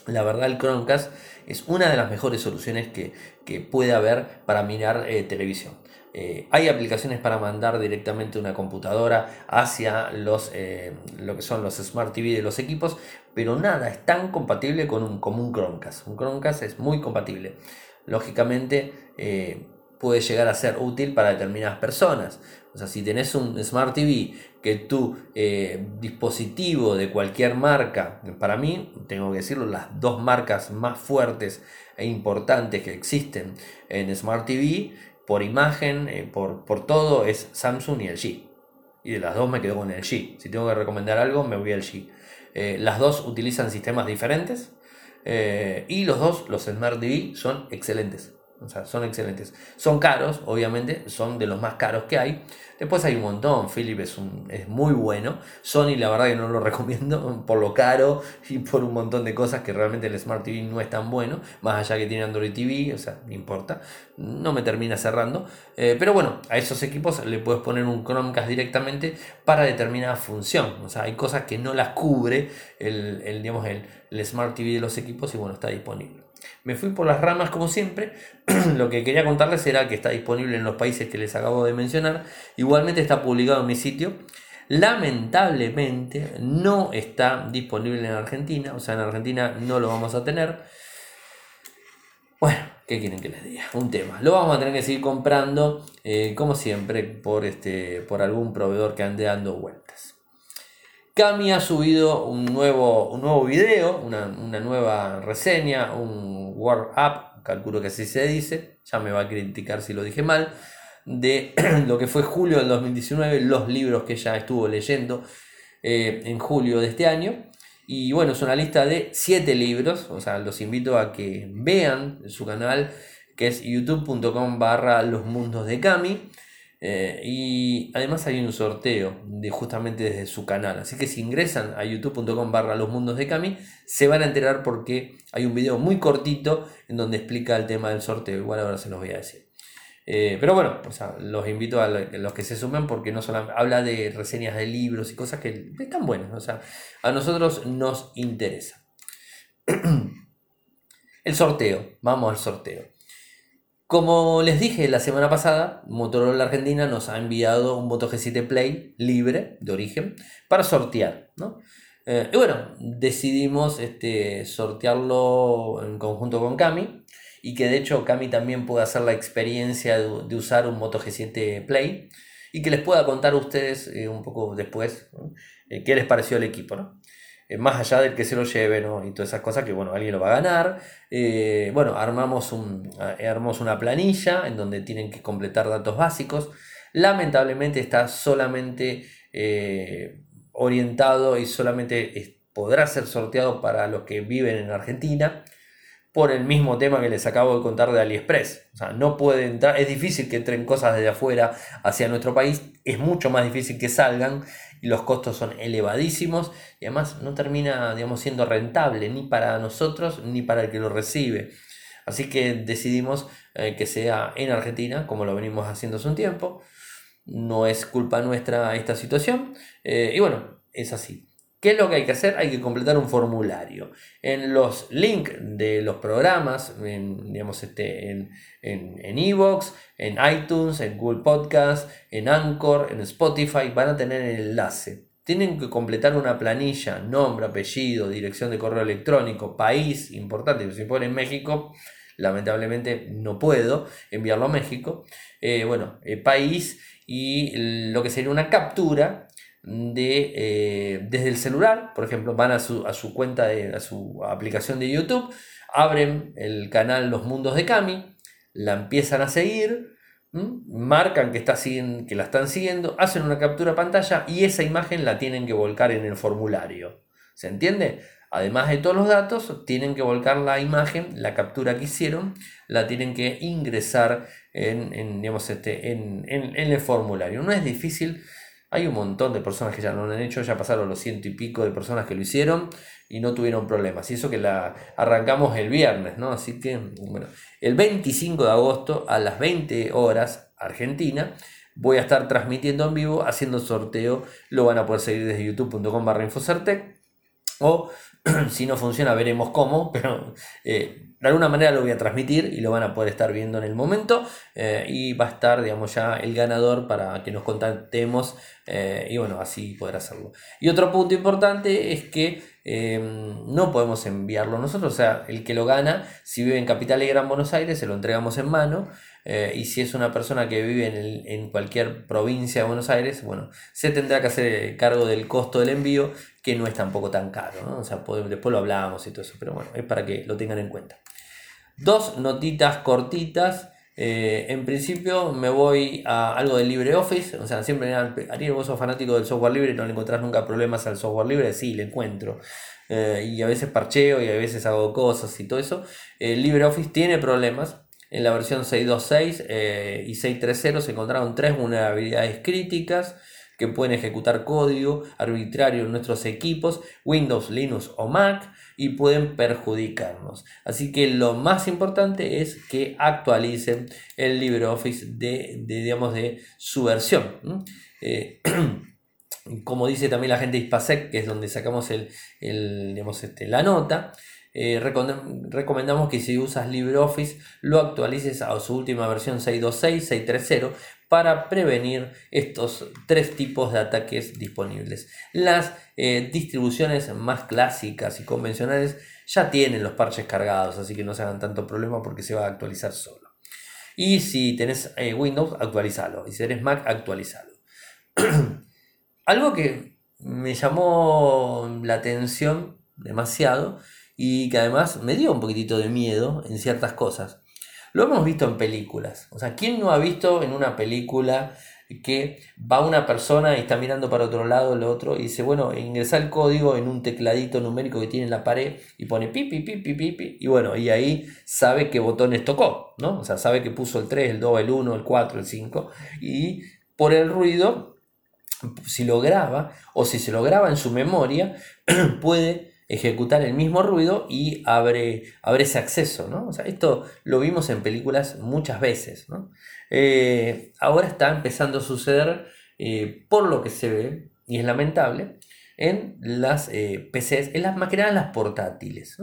S1: La verdad, el Chromecast es una de las mejores soluciones que, puede haber para mirar eh, televisión. Eh, hay aplicaciones para mandar directamente una computadora hacia los, eh, lo que son los Smart TV de los equipos, pero nada es tan compatible con un, como un Chromecast. Un Chromecast es muy compatible. Lógicamente, puede llegar a ser útil para determinadas personas. O sea, si tenés un Smart TV que tu eh, dispositivo de cualquier marca, para mí, tengo que decirlo, las dos marcas más fuertes e importantes que existen en Smart TV, por imagen, eh, por, por todo, es Samsung y LG. Y de las dos me quedo con LG. Si tengo que recomendar algo, me voy a LG. Eh, las dos utilizan sistemas diferentes y los dos, los Smart TV, son excelentes. O sea, son excelentes. Son caros, obviamente, son de los más caros que hay. Después hay un montón. Philip es, un, es muy bueno. Sony, la verdad que no lo recomiendo por lo caro y por un montón de cosas que realmente el Smart TV no es tan bueno. Más allá que tiene Android TV, o sea, no importa. No me termina cerrando. Eh, pero bueno, a esos equipos le puedes poner un Chromecast directamente para determinada función. O sea, hay cosas que no las cubre el, el digamos, el, el Smart TV de los equipos y bueno, está disponible. Me fui por las ramas como siempre. Lo que quería contarles era que está disponible en los países que les acabo de mencionar. Igualmente está publicado en mi sitio. Lamentablemente no está disponible en Argentina. O sea, en Argentina no lo vamos a tener. Bueno, ¿qué quieren que les diga? Un tema. Lo vamos a tener que seguir comprando, eh, como siempre, por, este, por algún proveedor que ande dando vueltas. Cami ha subido un nuevo, un nuevo video, una, nueva reseña, un Word Up, calculo que así se dice, ya me va a criticar si lo dije mal, de lo que fue julio del 2019, los libros que ella estuvo leyendo eh, en julio de este año. Y bueno, es una lista de 7 libros, o sea, los invito a que vean su canal, que es youtube.com barra los mundos de Cami. Eh, y además hay un sorteo de justamente desde su canal. Así que si ingresan a youtube.com barra los mundos de Cami, se van a enterar porque hay un video muy cortito en donde explica el tema del sorteo. Igual ahora se los voy a decir. Eh, pero bueno, los invito a los que se sumen porque no solo habla de reseñas de libros y cosas que están buenas. O sea, a nosotros nos interesa. el sorteo, vamos al sorteo. Como les dije la semana pasada, Motorola Argentina nos ha enviado un Moto G7 Play libre de origen para sortear. Eh, y bueno, decidimos este, sortearlo en conjunto con Cami y que de hecho Cami también pueda hacer la experiencia de, usar un Moto G7 Play y que les pueda contar a ustedes eh, un poco después eh, qué les pareció el equipo. ¿no? Eh, más allá del que se lo lleve, Y todas esas cosas que, bueno, alguien lo va a ganar. Eh, bueno, armamos, un, eh, armamos una planilla en donde tienen que completar datos básicos. Lamentablemente está solamente orientado y solamente podrá ser sorteado para los que viven en Argentina por el mismo tema que les acabo de contar de AliExpress. O sea, no puede entrar, es difícil que entren cosas desde afuera hacia nuestro país es mucho más difícil que salgan y los costos son elevadísimos y además no termina, digamos, siendo rentable ni para nosotros ni para el que lo recibe. Así que decidimos eh, que sea en Argentina, como lo venimos haciendo hace un tiempo. No es culpa nuestra esta situación. Eh, y bueno, es así. ¿Qué es lo que hay que hacer? Hay que completar un formulario. En los links de los programas, en, digamos, este, en, en, en Evox, en iTunes, en Google Podcast, en Anchor, en Spotify, van a tener el enlace. Tienen que completar una planilla, nombre, apellido, dirección de correo electrónico, país, importante, si ponen México, lamentablemente no puedo enviarlo a México. Eh, bueno, eh, país y lo que sería una captura de, eh, desde el celular, por ejemplo, van a su, a su cuenta, de, a su aplicación de YouTube, abren el canal Los Mundos de Cami, la empiezan a seguir, marcan que, está, que la están siguiendo, hacen una captura pantalla y esa imagen la tienen que volcar en el formulario. ¿Se entiende? Además de todos los datos, tienen que volcar la imagen, la captura que hicieron, la tienen que ingresar en, en, este, en, en el formulario. No es difícil hay un montón de personas que ya lo han hecho, ya pasaron los ciento y pico de personas que lo hicieron y no tuvieron problemas. Y eso que la arrancamos el viernes, ¿no? Así que, bueno, el 25 de agosto a las 20 horas, Argentina, voy a estar transmitiendo en vivo, haciendo sorteo. Lo van a poder seguir desde youtube.com barra infocertec. O si no funciona, veremos cómo, pero eh, de alguna manera lo voy a transmitir y lo van a poder estar viendo en el momento eh, y va a estar, digamos, ya el ganador para que nos contactemos eh, y bueno, así poder hacerlo. Y otro punto importante es que em, no podemos enviarlo nosotros, o sea, el que lo gana, si vive en Capital y Gran Buenos Aires, se lo entregamos en mano. Eh, y si es una persona que vive en, cualquier provincia de Buenos Aires, bueno, se tendrá que hacer cargo del costo del envío, que no es tampoco tan caro, ¿no? O sea, después lo hablamos y todo eso, pero bueno, es para que lo tengan en cuenta. Dos notitas cortitas. Eh, en principio me voy a algo de LibreOffice, o sea, siempre Ariel, vos sos fanático del software libre, no le encontrás nunca problemas al software libre, sí, le encuentro. Eh, y a veces parcheo y a veces hago cosas y todo eso. El LibreOffice tiene problemas. En la versión 626 eh, y 630 se encontraron tres vulnerabilidades críticas que pueden ejecutar código arbitrario en nuestros equipos, Windows, Linux o Mac, y pueden perjudicarnos. Así que lo más importante es que actualicen el LibreOffice de, de digamos, de su versión. Eh, como dice también la gente de Ispasec, que es donde sacamos el, este, la nota, eh, recomendamos que si usas LibreOffice lo actualices a su última versión 626, 630 para prevenir estos tres tipos de ataques disponibles. Las eh, distribuciones más clásicas y convencionales ya tienen los parches cargados, así que no se hagan tanto problema porque se va a actualizar solo. Y si tenés eh, Windows, actualizalo. Y si tenés Mac, actualizalo. Algo que me llamó la atención demasiado y que además me dio un poquitito de miedo en ciertas cosas lo hemos visto en películas. O sea, ¿quién no ha visto en una película que va una persona y está mirando para otro lado, el otro, y dice, bueno, ingresa el código en un tecladito numérico que tiene en la pared y pone pipi, pipi, pipi, y bueno, y ahí sabe qué botones tocó, ¿no? O sea, sabe que puso el 3, el 2, el 1, el 4, el 5, y por el ruido, si lo graba, o si se lo graba en su memoria, puede ejecutar el mismo ruido y abre, abre ese acceso. ¿no? O sea, esto lo vimos en películas muchas veces. ¿no? Eh, ahora está empezando a suceder, eh, por lo que se ve, y es lamentable, en las eh, PCs, en las máquinas las portátiles.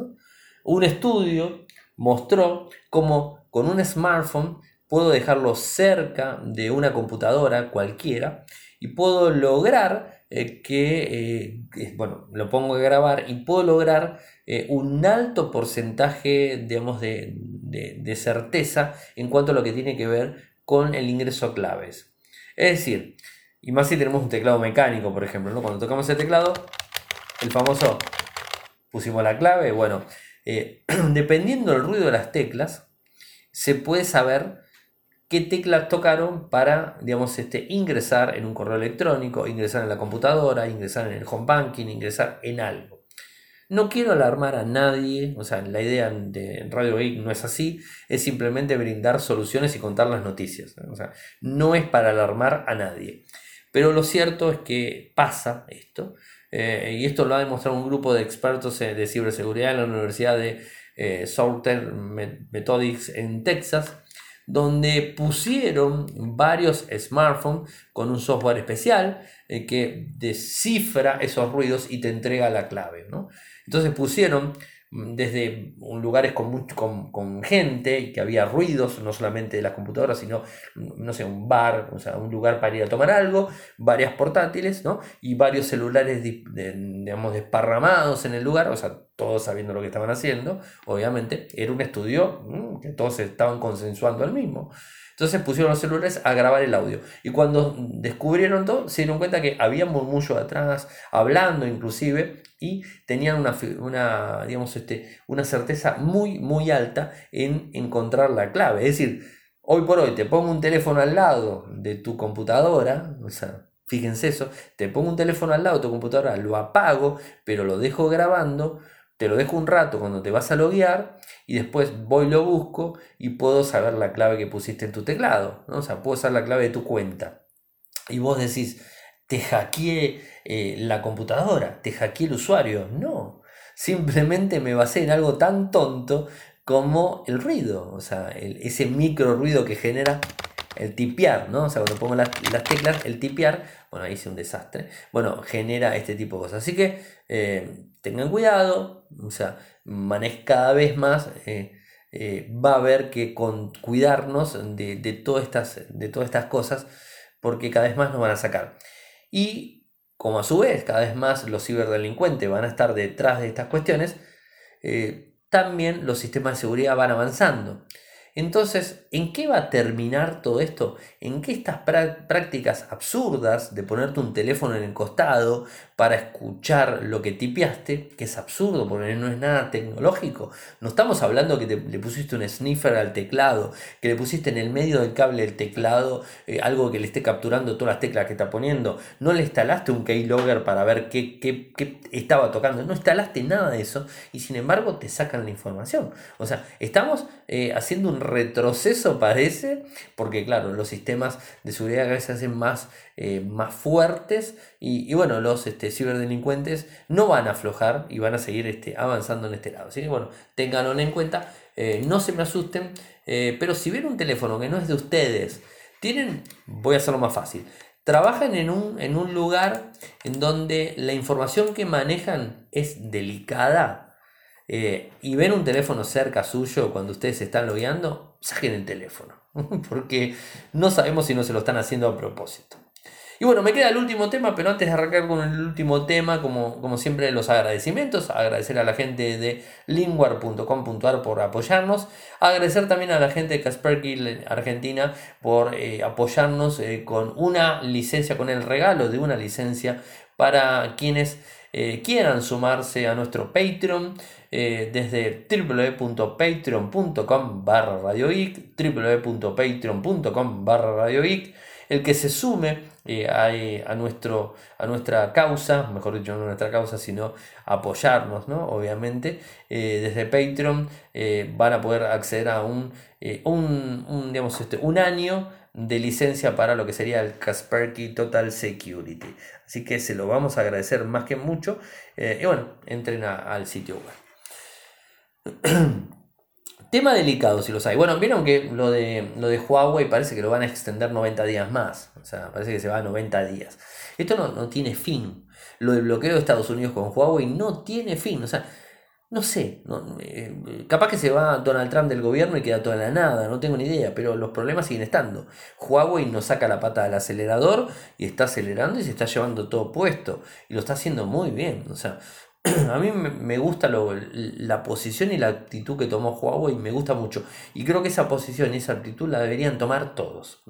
S1: Un estudio mostró cómo con un smartphone puedo dejarlo cerca de una computadora cualquiera y puedo lograr eh, que, eh, bueno, lo pongo a grabar y puedo lograr eh, un alto porcentaje, digamos, de, certeza en cuanto a lo que tiene que ver con el ingreso a claves. Es decir, y más si tenemos un teclado mecánico, por ejemplo, cuando tocamos el teclado, el famoso pusimos la clave, bueno, dependiendo del ruido de las teclas, se puede saber qué teclas tocaron para, digamos, este, ingresar en un correo electrónico, ingresar en la computadora, ingresar en el home banking, ingresar en algo. No quiero alarmar a nadie, o sea, la idea de Radio Geek no es así, es simplemente brindar soluciones y contar las noticias. O sea, no es para alarmar a nadie. Pero lo cierto es que pasa esto, eh, y esto lo ha demostrado un grupo de expertos de ciberseguridad en la Universidad de eh, Southern Methodist en Texas, donde pusieron varios smartphones con un software especial eh, que descifra esos ruidos y te entrega la clave. Entonces pusieron desde lugares con, con, gente y que había ruidos, no solamente de las computadoras, sino, mm, no sé, un bar, o sea, un lugar para ir a tomar algo, varias portátiles, ¿no? Y varios celulares, digamos, desparramados en el lugar, o sea, todos sabiendo lo que estaban haciendo, obviamente, era un estudio mm, que todos estaban consensuando al mismo. Entonces pusieron los celulares a grabar el audio. Y cuando descubrieron todo, se dieron cuenta que había murmullo atrás, hablando inclusive, y tenían una, una, digamos, este, una certeza muy, muy alta en encontrar la clave. Es decir, hoy por hoy te pongo un teléfono al lado de tu computadora, o sea, fíjense eso, te pongo un teléfono al lado de tu computadora, lo apago, pero lo dejo grabando, te lo dejo un rato cuando te vas a loguear y después voy lo busco y puedo saber la clave que pusiste en tu teclado, ¿no? o sea, puedo saber la clave de tu cuenta. Y vos decís, te hackeé eh, la computadora, te hackeé el usuario. No, simplemente me basé en algo tan tonto como el ruido, o sea, ese micro ruido que genera el tipear, ¿no? O sea, cuando pongo las, teclas, el tipear, bueno, ahí hice un desastre, bueno, genera este tipo de cosas. Así que eh, tengan cuidado, o sea, manejen cada vez más. Eh, va a haber que con, cuidarnos de, de, todas estas, de todas estas cosas porque cada vez más nos van a sacar. Y como a su vez cada vez más los ciberdelincuentes van a estar detrás de estas cuestiones, eh, también los sistemas de seguridad van avanzando. Entonces, ¿en qué va a terminar todo esto? ¿En qué estas prácticas absurdas de ponerte un teléfono en el costado para escuchar lo que tipeaste, que es absurdo porque no es nada tecnológico? No estamos hablando que le pusiste un sniffer al teclado, que le pusiste en el medio del cable del teclado eh, algo que le esté capturando todas las teclas que está poniendo. No le instalaste un keylogger para ver qué, qué estaba tocando. No instalaste nada de eso y sin embargo te sacan la información. O sea, estamos eh, haciendo un retroceso, parece, porque claro, los sistemas de seguridad cada vez se hacen más, eh, más fuertes y, bueno, los este, ciberdelincuentes no van a aflojar y van a seguir este, avanzando en este lado. Así que bueno, ténganlo en cuenta, eh, no se me asusten, pero si ven un teléfono que no es de ustedes, tienen, voy a hacerlo más fácil, trabajan en un, en un lugar en donde la información que manejan es delicada, eh, y ven un teléfono cerca suyo cuando ustedes se están logueando, saquen el teléfono, porque no sabemos si no se lo están haciendo a propósito. Y bueno, me queda el último tema, pero antes de arrancar con el último tema, como, como siempre, los agradecimientos. Agradecer a la gente de linguar.com.ar por apoyarnos. Agradecer también a la gente de Kasperky Argentina por eh, apoyarnos eh, con una licencia, con el regalo de una licencia para quienes quieran sumarse a nuestro Patreon. Eh, desde www.patreon.com barra radioic, www.patreon.com barra radioic, el que se sume eh, a, nuestro, a nuestra causa, mejor dicho, no a nuestra causa, sino apoyarnos, ¿no? Obviamente, eh, desde Patreon van a poder acceder a un, un, digamos, este, un año de licencia para lo que sería el Kaspersky Total Security. Así que se lo vamos a agradecer más que mucho. y bueno, entren al sitio web. Tema delicado si los hay. Bueno, vieron que lo de, lo de Huawei parece que lo van a extender 90 días más. O sea, parece que se va a 90 días. Esto no, tiene fin. Lo del bloqueo de Estados Unidos con Huawei no tiene fin. O sea, no sé. Eh, capaz que se va Donald Trump del gobierno y queda toda la nada. No tengo ni idea. Pero los problemas siguen estando. Huawei no saca la pata del acelerador y está acelerando y se está llevando todo puesto. Y lo está haciendo muy bien. O sea, a mí me gusta la posición y la actitud que tomó Huawei, me gusta mucho. Y creo que esa posición y esa actitud la deberían tomar todos.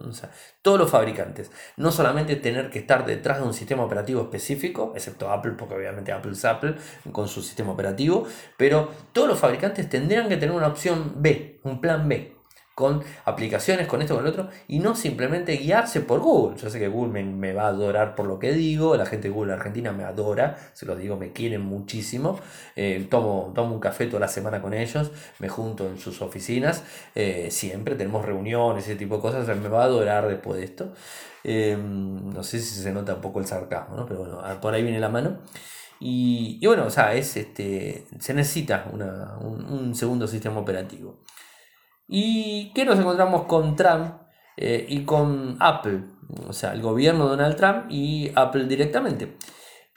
S1: todos los fabricantes. No solamente tener que estar detrás de un sistema operativo específico, excepto Apple, porque obviamente Apple es Apple con su sistema operativo, pero todos los fabricantes tendrían que tener una opción B, un plan B. con aplicaciones, con esto, con lo otro, y no simplemente guiarse por Google. Yo sé que Google me, va a adorar por lo que digo, la gente de Google Argentina me adora, se los digo, me quieren muchísimo. Eh, tomo, tomo un café toda la semana con ellos, me junto en sus oficinas, eh, siempre tenemos reuniones, ese tipo de cosas, me va a adorar después de esto. Eh, no sé si se nota un poco el sarcasmo, pero bueno, por ahí viene la mano. Y, bueno, o sea, es, este, se necesita un segundo sistema operativo. ¿Y qué nos encontramos con Trump eh, y con Apple? O sea, el gobierno de Donald Trump y Apple directamente.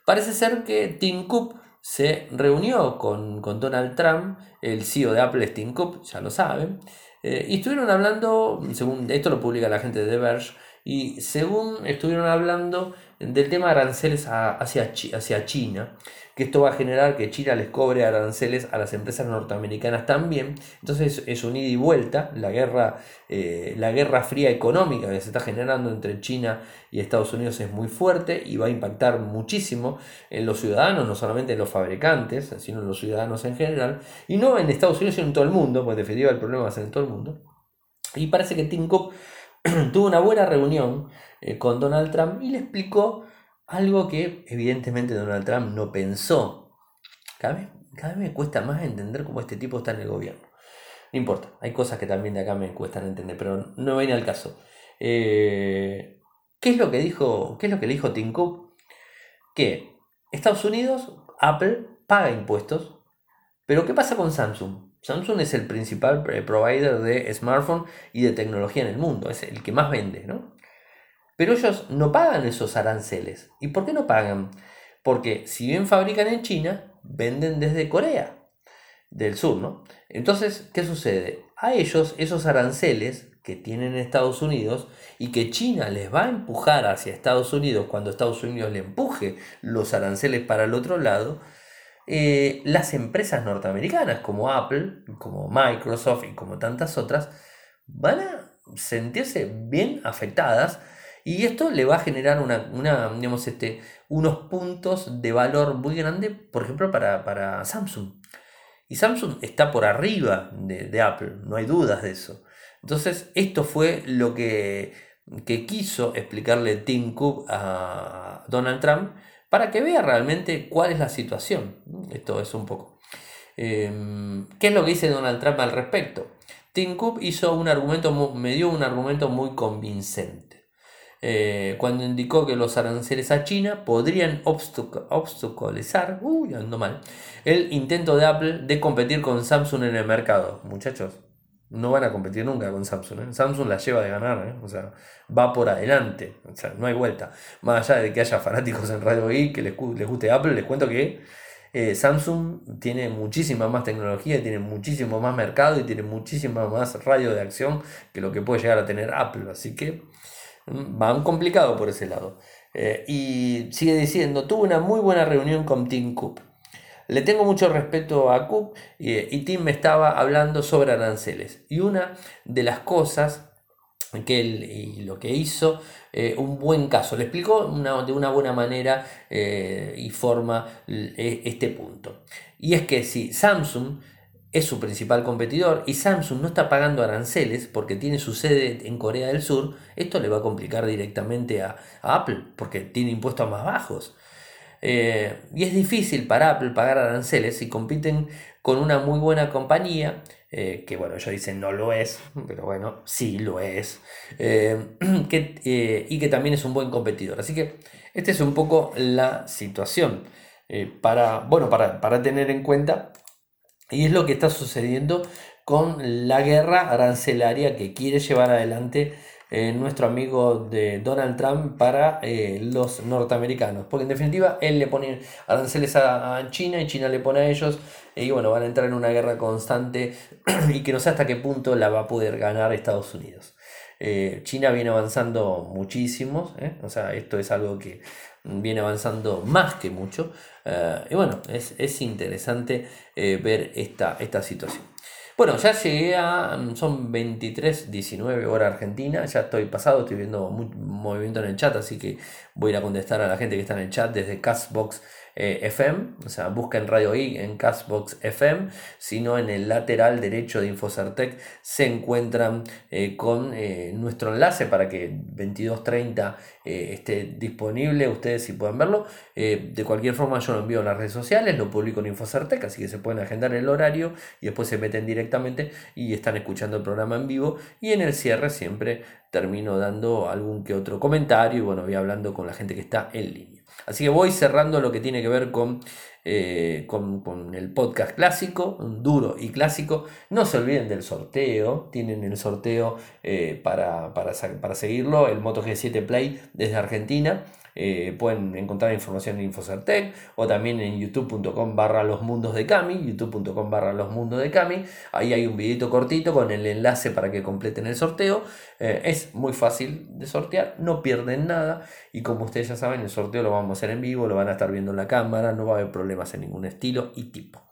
S1: Parece ser que Tim Cook se reunió con, Donald Trump, el CEO de Apple es Tim Cook, ya lo saben, eh, y estuvieron hablando, según esto lo publica la gente de The Verge, y según estuvieron hablando del tema de aranceles hacia, hacia China, que esto va a generar que China les cobre aranceles a las empresas norteamericanas también. Entonces es un ida y vuelta, la guerra, eh, la guerra fría económica que se está generando entre China y Estados Unidos es muy fuerte y va a impactar muchísimo en los ciudadanos, no solamente en los fabricantes, sino en los ciudadanos en general, y no en Estados Unidos, sino en todo el mundo, porque en el problema va a ser en todo el mundo. Y parece que Tim Cook tuvo una buena reunión eh, con Donald Trump y le explicó algo que evidentemente Donald Trump no pensó. Cada vez, cada me cuesta más entender cómo este tipo está en el gobierno. No importa, hay cosas que también de acá me cuestan entender, pero no viene al caso. Eh, ¿Qué es lo que dijo, qué es lo que dijo Tim Cook? Que Estados Unidos, Apple, paga impuestos, pero ¿qué pasa con Samsung? Samsung es el principal eh, provider de smartphone y de tecnología en el mundo, es el que más vende, ¿no? Pero ellos no pagan esos aranceles. ¿Y por qué no pagan? Porque si bien fabrican en China, venden desde Corea del Sur, ¿no? Entonces, ¿qué sucede? A ellos esos aranceles que tienen Estados Unidos y que China les va a empujar hacia Estados Unidos cuando Estados Unidos le empuje los aranceles para el otro lado, eh, las empresas norteamericanas como Apple, como Microsoft y como tantas otras, van a sentirse bien afectadas y esto le va a generar una, digamos, este, unos puntos de valor muy grande, por ejemplo, para, Samsung. Y Samsung está por arriba de, Apple, no hay dudas de eso. Entonces, esto fue lo que, quiso explicarle Tim Cook a Donald Trump para que vea realmente cuál es la situación. Esto es un poco. Em, ¿Qué es lo que dice Donald Trump al respecto? Tim Cook hizo un argumento, me dio un argumento muy convincente. Eh, cuando indicó que los aranceles a China podrían obstaculizar ando mal, el intento de Apple de competir con Samsung en el mercado. Muchachos, no van a competir nunca con Samsung. ¿eh? Samsung la lleva de ganar, ¿eh? o sea, va por adelante, o sea, no hay vuelta. Más allá de que haya fanáticos en Radio Geek que les, les guste Apple, les cuento que Samsung tiene muchísima más tecnología, tiene muchísimo más mercado y tiene muchísima más radio de acción que lo que puede llegar a tener Apple. Así que van complicado por ese lado. Eh, y sigue diciendo, tuve una muy buena reunión con Tim Cook. Le tengo mucho respeto a Cook y, Tim me estaba hablando sobre aranceles. Y una de las cosas que él y lo que hizo, eh, un buen caso. Le explicó de una buena manera eh, y forma este punto. Y es que si Samsung es su principal competidor y Samsung no está pagando aranceles porque tiene su sede en Corea del Sur, esto le va a complicar directamente a, Apple porque tiene impuestos más bajos. Eh, y es difícil para Apple pagar aranceles si compiten con una muy buena compañía, eh, que bueno, ellos dicen no lo es, pero bueno, sí lo es, eh, y que también es un buen competidor. Así que esta es un poco la situación para, bueno, para, para tener en cuenta y es lo que está sucediendo con la guerra arancelaria que quiere llevar adelante eh, nuestro amigo de Donald Trump para eh, los norteamericanos. Porque en definitiva él le pone aranceles a, China y China le pone a ellos. Y bueno, van a entrar en una guerra constante y que no sé hasta qué punto la va a poder ganar Estados Unidos. Eh, China viene avanzando muchísimo, o sea, esto es algo que viene avanzando más que mucho. Eh, y bueno, es, interesante eh, ver esta, esta situación. Bueno, ya llegué a. Mm, son 23, 19 horas Argentina. Ya estoy pasado, estoy viendo movimiento en el chat, así que voy a a contestar a la gente que está en el chat desde Castbox eh, FM, o sea, busquen Radio I en Castbox FM, sino en el lateral derecho de Infocertec se encuentran eh, con eh, nuestro enlace para que 2230 esté disponible, ustedes si pueden verlo. de cualquier forma yo lo envío en las redes sociales, lo publico en Infocertec, así que se pueden agendar el horario y después se meten directamente y están escuchando el programa en vivo y en el cierre siempre termino dando algún que otro comentario y bueno, voy hablando con la gente que está en línea. Así que voy cerrando lo que tiene que ver con, eh, con, el podcast clásico, duro y clásico. No se olviden del sorteo, tienen el sorteo eh, para, para, para seguirlo, el Moto G7 Play desde Argentina. Eh, pueden encontrar información en Infocertec o también en youtube.com barra los mundos de Cami, youtube.com barra los mundos de Cami. Ahí hay un videito cortito con el enlace para que completen el sorteo. Eh, es muy fácil de sortear, no pierden nada y como ustedes ya saben, el sorteo lo vamos a hacer en vivo, lo van a estar viendo en la cámara, no va a haber problemas en ningún estilo y tipo.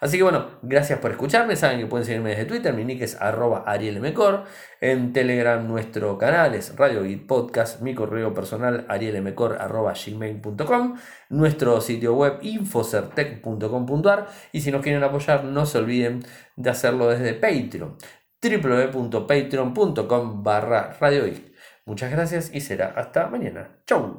S1: Así que bueno, gracias por escucharme. Saben que pueden seguirme desde Twitter. Mi nick es arroba arielmecor. En Telegram nuestro canal es Radio y Podcast. Mi correo personal arielmecor arroba gmail.com. Nuestro sitio web infocertec.com.ar. Y si nos quieren apoyar, no se olviden de hacerlo desde Patreon. www.patreon.com barra Muchas gracias y será hasta mañana. Chau.